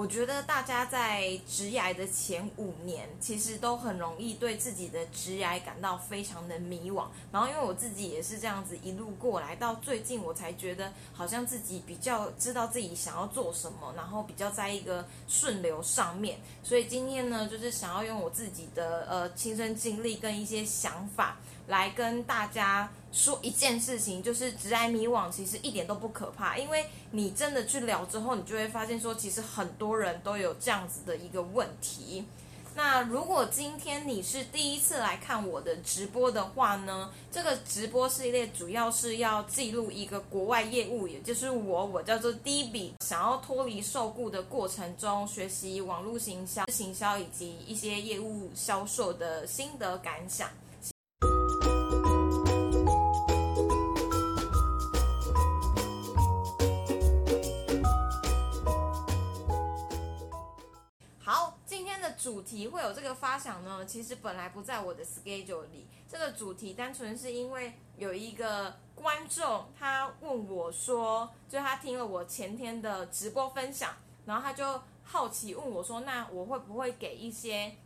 我觉得大家在职涯的前五年，其实都很容易对自己的职涯感到非常的迷惘。然后，因为我自己也是这样子一路过来，到最近我才觉得好像自己比较知道自己想要做什么，然后比较在一个顺流上面。所以今天呢，就是想要用我自己的呃亲身经历跟一些想法。来跟大家说一件事情，就是直癌迷惘其实一点都不可怕，因为你真的去聊之后，你就会发现说，其实很多人都有这样子的一个问题。那如果今天你是第一次来看我的直播的话呢，这个直播系列主要是要记录一个国外业务，也就是我，我叫做 D B，想要脱离受雇的过程中，学习网络行销、行销以及一些业务销售的心得感想。题会有这个发想呢？其实本来不在我的 schedule 里。这个主题单纯是因为有一个观众他问我说，就他听了我前天的直播分享，然后他就好奇问我说，那我会不会给一些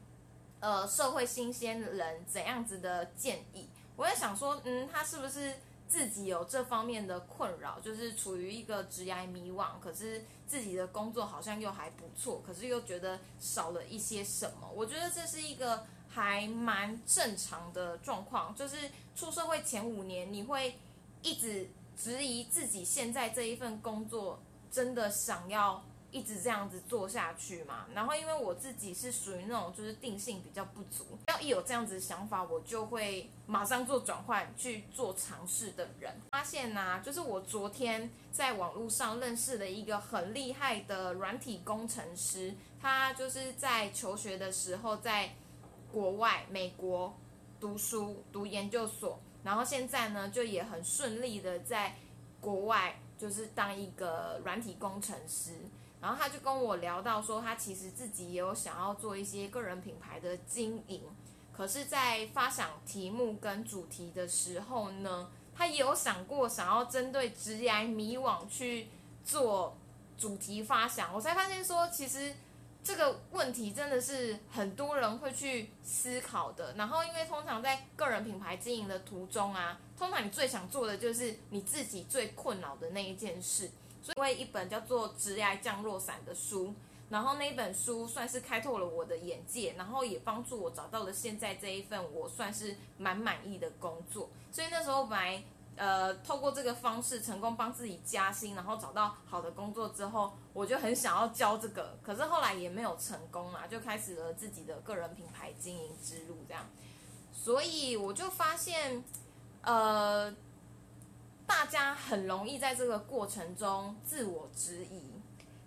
呃社会新鲜人怎样子的建议？我在想说，嗯，他是不是？自己有这方面的困扰，就是处于一个职业迷惘，可是自己的工作好像又还不错，可是又觉得少了一些什么。我觉得这是一个还蛮正常的状况，就是出社会前五年，你会一直质疑自己现在这一份工作真的想要。一直这样子做下去嘛，然后因为我自己是属于那种就是定性比较不足，要一有这样子想法，我就会马上做转换去做尝试的人。发现呢，就是我昨天在网络上认识了一个很厉害的软体工程师，他就是在求学的时候在国外美国读书读研究所，然后现在呢就也很顺利的在国外就是当一个软体工程师。然后他就跟我聊到说，他其实自己也有想要做一些个人品牌的经营，可是，在发想题目跟主题的时候呢，他也有想过想要针对直癌迷惘去做主题发想。我才发现说，其实这个问题真的是很多人会去思考的。然后，因为通常在个人品牌经营的途中啊，通常你最想做的就是你自己最困扰的那一件事。因为一本叫做《直癌降落伞》的书，然后那一本书算是开拓了我的眼界，然后也帮助我找到了现在这一份我算是蛮满意的工作。所以那时候本来呃透过这个方式成功帮自己加薪，然后找到好的工作之后，我就很想要教这个，可是后来也没有成功啊，就开始了自己的个人品牌经营之路这样。所以我就发现，呃。大家很容易在这个过程中自我质疑，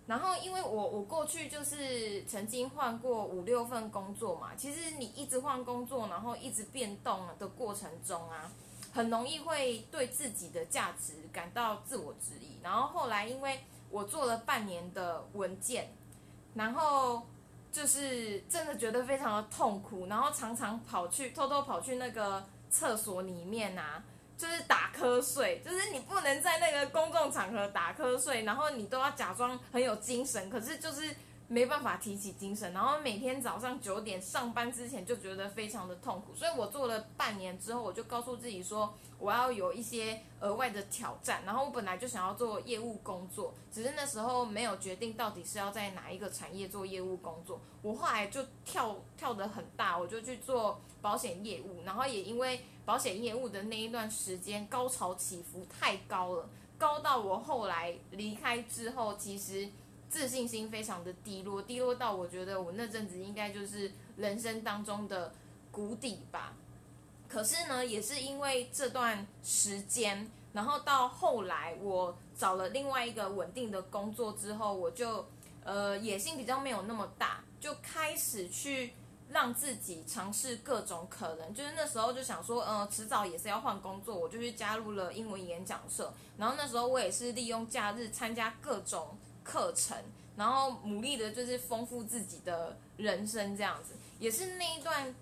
然后因为我我过去就是曾经换过五六份工作嘛，其实你一直换工作，然后一直变动的过程中啊，很容易会对自己的价值感到自我质疑。然后后来因为我做了半年的文件，然后就是真的觉得非常的痛苦，然后常常跑去偷偷跑去那个厕所里面啊。就是打瞌睡，就是你不能在那个公众场合打瞌睡，然后你都要假装很有精神，可是就是没办法提起精神，然后每天早上九点上班之前就觉得非常的痛苦，所以我做了半年之后，我就告诉自己说我要有一些额外的挑战，然后我本来就想要做业务工作，只是那时候没有决定到底是要在哪一个产业做业务工作，我后来就跳跳得很大，我就去做保险业务，然后也因为。保险业务的那一段时间高潮起伏太高了，高到我后来离开之后，其实自信心非常的低落，低落到我觉得我那阵子应该就是人生当中的谷底吧。可是呢，也是因为这段时间，然后到后来我找了另外一个稳定的工作之后，我就呃野心比较没有那么大，就开始去。让自己尝试各种可能，就是那时候就想说，呃，迟早也是要换工作，我就去加入了英文演讲社。然后那时候我也是利用假日参加各种课程，然后努力的就是丰富自己的人生，这样子。也是那一段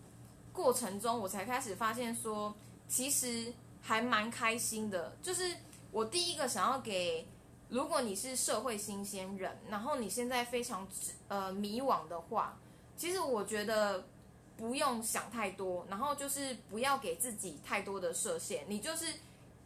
过程中，我才开始发现说，其实还蛮开心的。就是我第一个想要给如果你是社会新鲜人，然后你现在非常呃迷惘的话，其实我觉得不用想太多，然后就是不要给自己太多的设限。你就是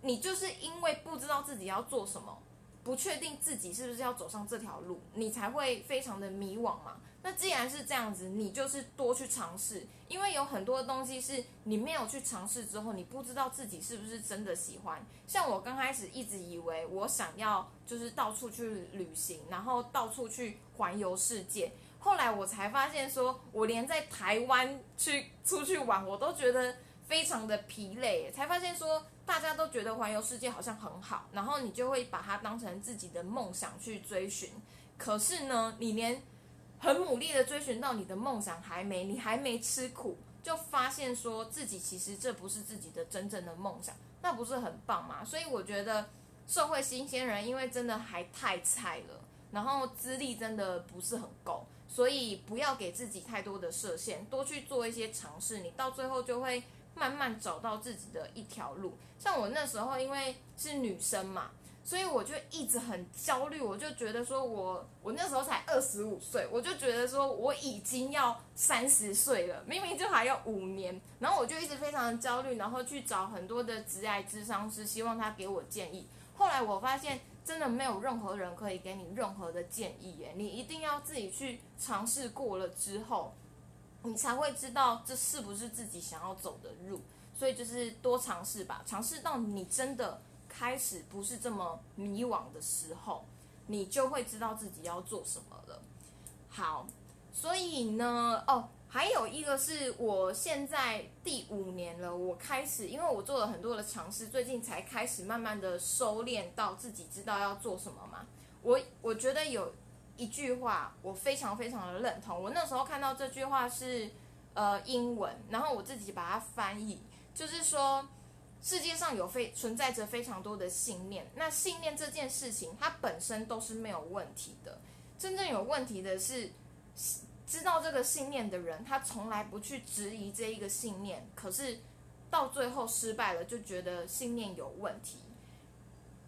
你就是因为不知道自己要做什么，不确定自己是不是要走上这条路，你才会非常的迷惘嘛。那既然是这样子，你就是多去尝试，因为有很多东西是你没有去尝试之后，你不知道自己是不是真的喜欢。像我刚开始一直以为我想要就是到处去旅行，然后到处去环游世界，后来我才发现说，我连在台湾去出去玩，我都觉得非常的疲累，才发现说大家都觉得环游世界好像很好，然后你就会把它当成自己的梦想去追寻，可是呢，你连很努力的追寻到你的梦想，还没你还没吃苦，就发现说自己其实这不是自己的真正的梦想，那不是很棒吗？所以我觉得社会新鲜人因为真的还太菜了，然后资历真的不是很够，所以不要给自己太多的设限，多去做一些尝试，你到最后就会慢慢找到自己的一条路。像我那时候因为是女生嘛。所以我就一直很焦虑，我就觉得说，我我那时候才二十五岁，我就觉得说我已经要三十岁了，明明就还要五年，然后我就一直非常的焦虑，然后去找很多的职癌智商师，希望他给我建议。后来我发现，真的没有任何人可以给你任何的建议耶，你一定要自己去尝试过了之后，你才会知道这是不是自己想要走的路。所以就是多尝试吧，尝试到你真的。开始不是这么迷惘的时候，你就会知道自己要做什么了。好，所以呢，哦，还有一个是我现在第五年了，我开始，因为我做了很多的尝试，最近才开始慢慢的收敛到自己知道要做什么嘛。我我觉得有一句话我非常非常的认同，我那时候看到这句话是呃英文，然后我自己把它翻译，就是说。世界上有非存在着非常多的信念，那信念这件事情，它本身都是没有问题的。真正有问题的是，知道这个信念的人，他从来不去质疑这一个信念，可是到最后失败了，就觉得信念有问题。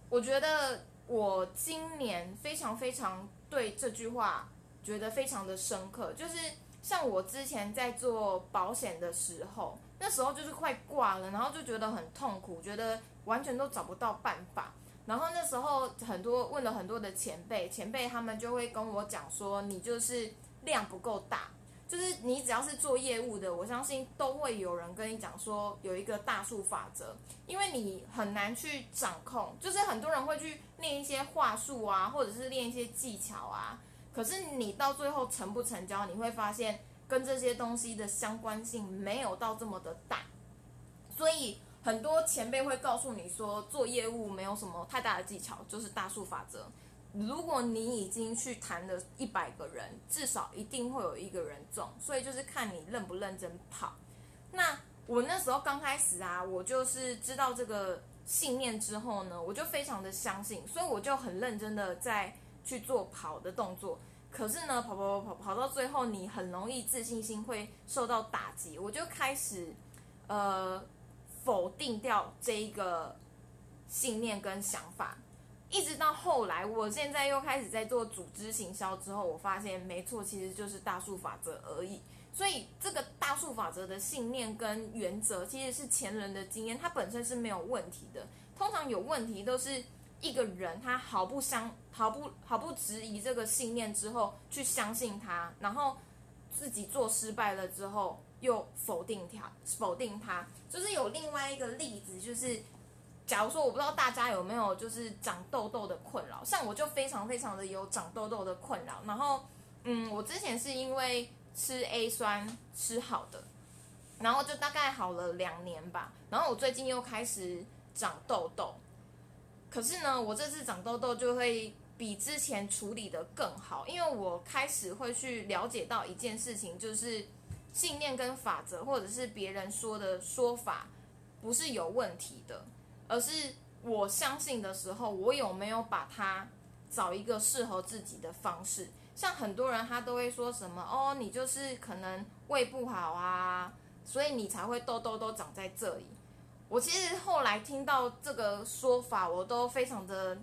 我觉得我今年非常非常对这句话觉得非常的深刻，就是像我之前在做保险的时候。那时候就是快挂了，然后就觉得很痛苦，觉得完全都找不到办法。然后那时候很多问了很多的前辈，前辈他们就会跟我讲说，你就是量不够大，就是你只要是做业务的，我相信都会有人跟你讲说有一个大数法则，因为你很难去掌控，就是很多人会去练一些话术啊，或者是练一些技巧啊，可是你到最后成不成交，你会发现。跟这些东西的相关性没有到这么的大，所以很多前辈会告诉你说，做业务没有什么太大的技巧，就是大数法则。如果你已经去谈了一百个人，至少一定会有一个人中，所以就是看你认不认真跑。那我那时候刚开始啊，我就是知道这个信念之后呢，我就非常的相信，所以我就很认真的在去做跑的动作。可是呢，跑跑跑跑跑到最后，你很容易自信心会受到打击。我就开始，呃，否定掉这一个信念跟想法，一直到后来，我现在又开始在做组织行销之后，我发现没错，其实就是大数法则而已。所以这个大数法则的信念跟原则，其实是前人的经验，它本身是没有问题的。通常有问题都是。一个人他毫不相毫不毫不质疑这个信念之后去相信他，然后自己做失败了之后又否定他否定他，就是有另外一个例子，就是假如说我不知道大家有没有就是长痘痘的困扰，像我就非常非常的有长痘痘的困扰，然后嗯，我之前是因为吃 A 酸吃好的，然后就大概好了两年吧，然后我最近又开始长痘痘。可是呢，我这次长痘痘就会比之前处理的更好，因为我开始会去了解到一件事情，就是信念跟法则，或者是别人说的说法，不是有问题的，而是我相信的时候，我有没有把它找一个适合自己的方式。像很多人他都会说什么哦，你就是可能胃不好啊，所以你才会痘痘都长在这里。我其实后来听到这个说法，我都非常的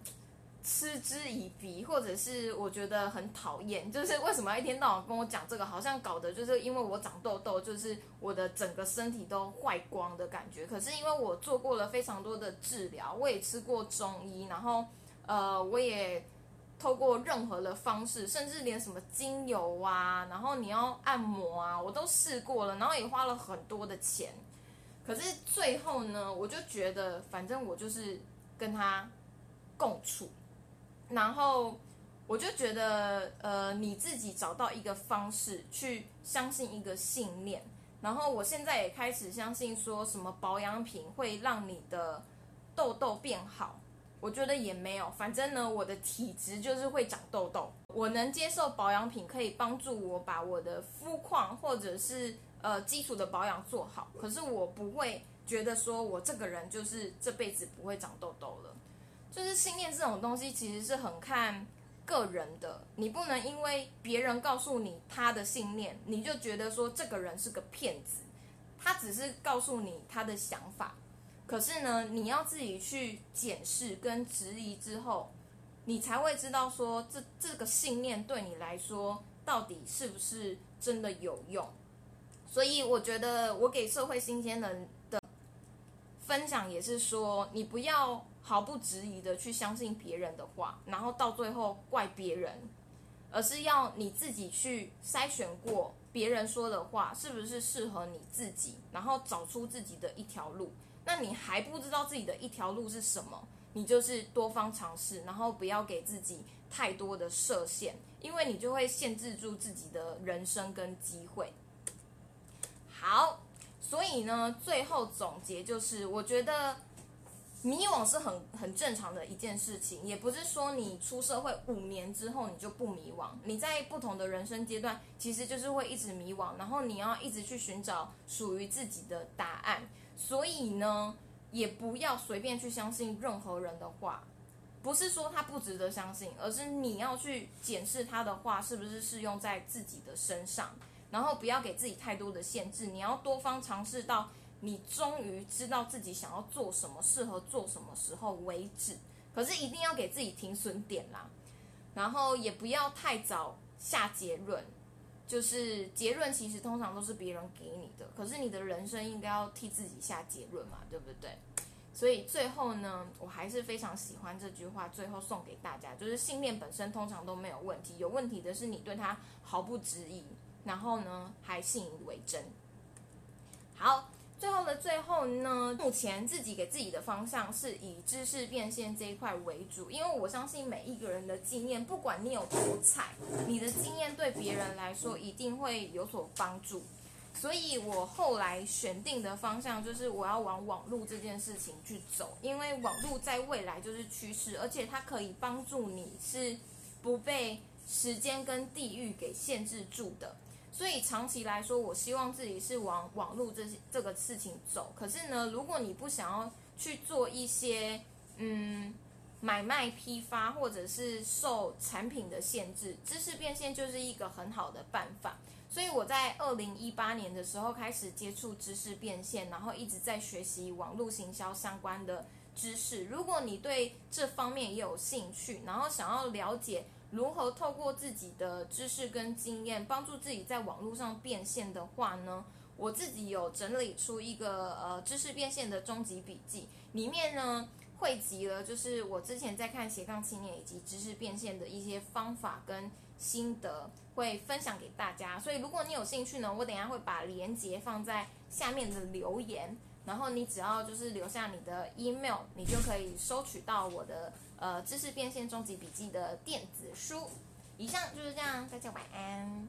嗤之以鼻，或者是我觉得很讨厌，就是为什么一天到晚跟我讲这个，好像搞得就是因为我长痘痘，就是我的整个身体都坏光的感觉。可是因为我做过了非常多的治疗，我也吃过中医，然后呃，我也透过任何的方式，甚至连什么精油啊，然后你要按摩啊，我都试过了，然后也花了很多的钱。可是最后呢，我就觉得反正我就是跟他共处。然后我就觉得，呃，你自己找到一个方式去相信一个信念。然后我现在也开始相信，说什么保养品会让你的痘痘变好。我觉得也没有，反正呢，我的体质就是会长痘痘。我能接受保养品可以帮助我把我的肤况或者是呃基础的保养做好，可是我不会觉得说我这个人就是这辈子不会长痘痘了。就是信念这种东西，其实是很看个人的。你不能因为别人告诉你他的信念，你就觉得说这个人是个骗子。他只是告诉你他的想法，可是呢，你要自己去检视跟质疑之后，你才会知道说这这个信念对你来说到底是不是真的有用。所以我觉得我给社会新鲜人的分享也是说，你不要。毫不质疑的去相信别人的话，然后到最后怪别人，而是要你自己去筛选过别人说的话是不是适合你自己，然后找出自己的一条路。那你还不知道自己的一条路是什么，你就是多方尝试，然后不要给自己太多的设限，因为你就会限制住自己的人生跟机会。好，所以呢，最后总结就是，我觉得。迷惘是很很正常的一件事情，也不是说你出社会五年之后你就不迷惘。你在不同的人生阶段，其实就是会一直迷惘，然后你要一直去寻找属于自己的答案。所以呢，也不要随便去相信任何人的话，不是说他不值得相信，而是你要去检视他的话是不是适用在自己的身上，然后不要给自己太多的限制，你要多方尝试到。你终于知道自己想要做什么，适合做什么时候为止。可是一定要给自己停损点啦，然后也不要太早下结论。就是结论其实通常都是别人给你的，可是你的人生应该要替自己下结论嘛，对不对？所以最后呢，我还是非常喜欢这句话，最后送给大家，就是信念本身通常都没有问题，有问题的是你对它毫不质疑，然后呢还信以为真。好。最后的最后呢，目前自己给自己的方向是以知识变现这一块为主，因为我相信每一个人的经验，不管你有多菜，你的经验对别人来说一定会有所帮助。所以我后来选定的方向就是我要往网络这件事情去走，因为网络在未来就是趋势，而且它可以帮助你是不被时间跟地域给限制住的。所以长期来说，我希望自己是往网络这这个事情走。可是呢，如果你不想要去做一些嗯买卖批发，或者是受产品的限制，知识变现就是一个很好的办法。所以我在二零一八年的时候开始接触知识变现，然后一直在学习网络行销相关的知识。如果你对这方面也有兴趣，然后想要了解。如何透过自己的知识跟经验，帮助自己在网络上变现的话呢？我自己有整理出一个呃知识变现的终极笔记，里面呢汇集了就是我之前在看斜杠青年以及知识变现的一些方法跟心得，会分享给大家。所以如果你有兴趣呢，我等下会把链接放在下面的留言，然后你只要就是留下你的 email，你就可以收取到我的。呃，知识变现终极笔记的电子书，以上就是这样，大家晚安。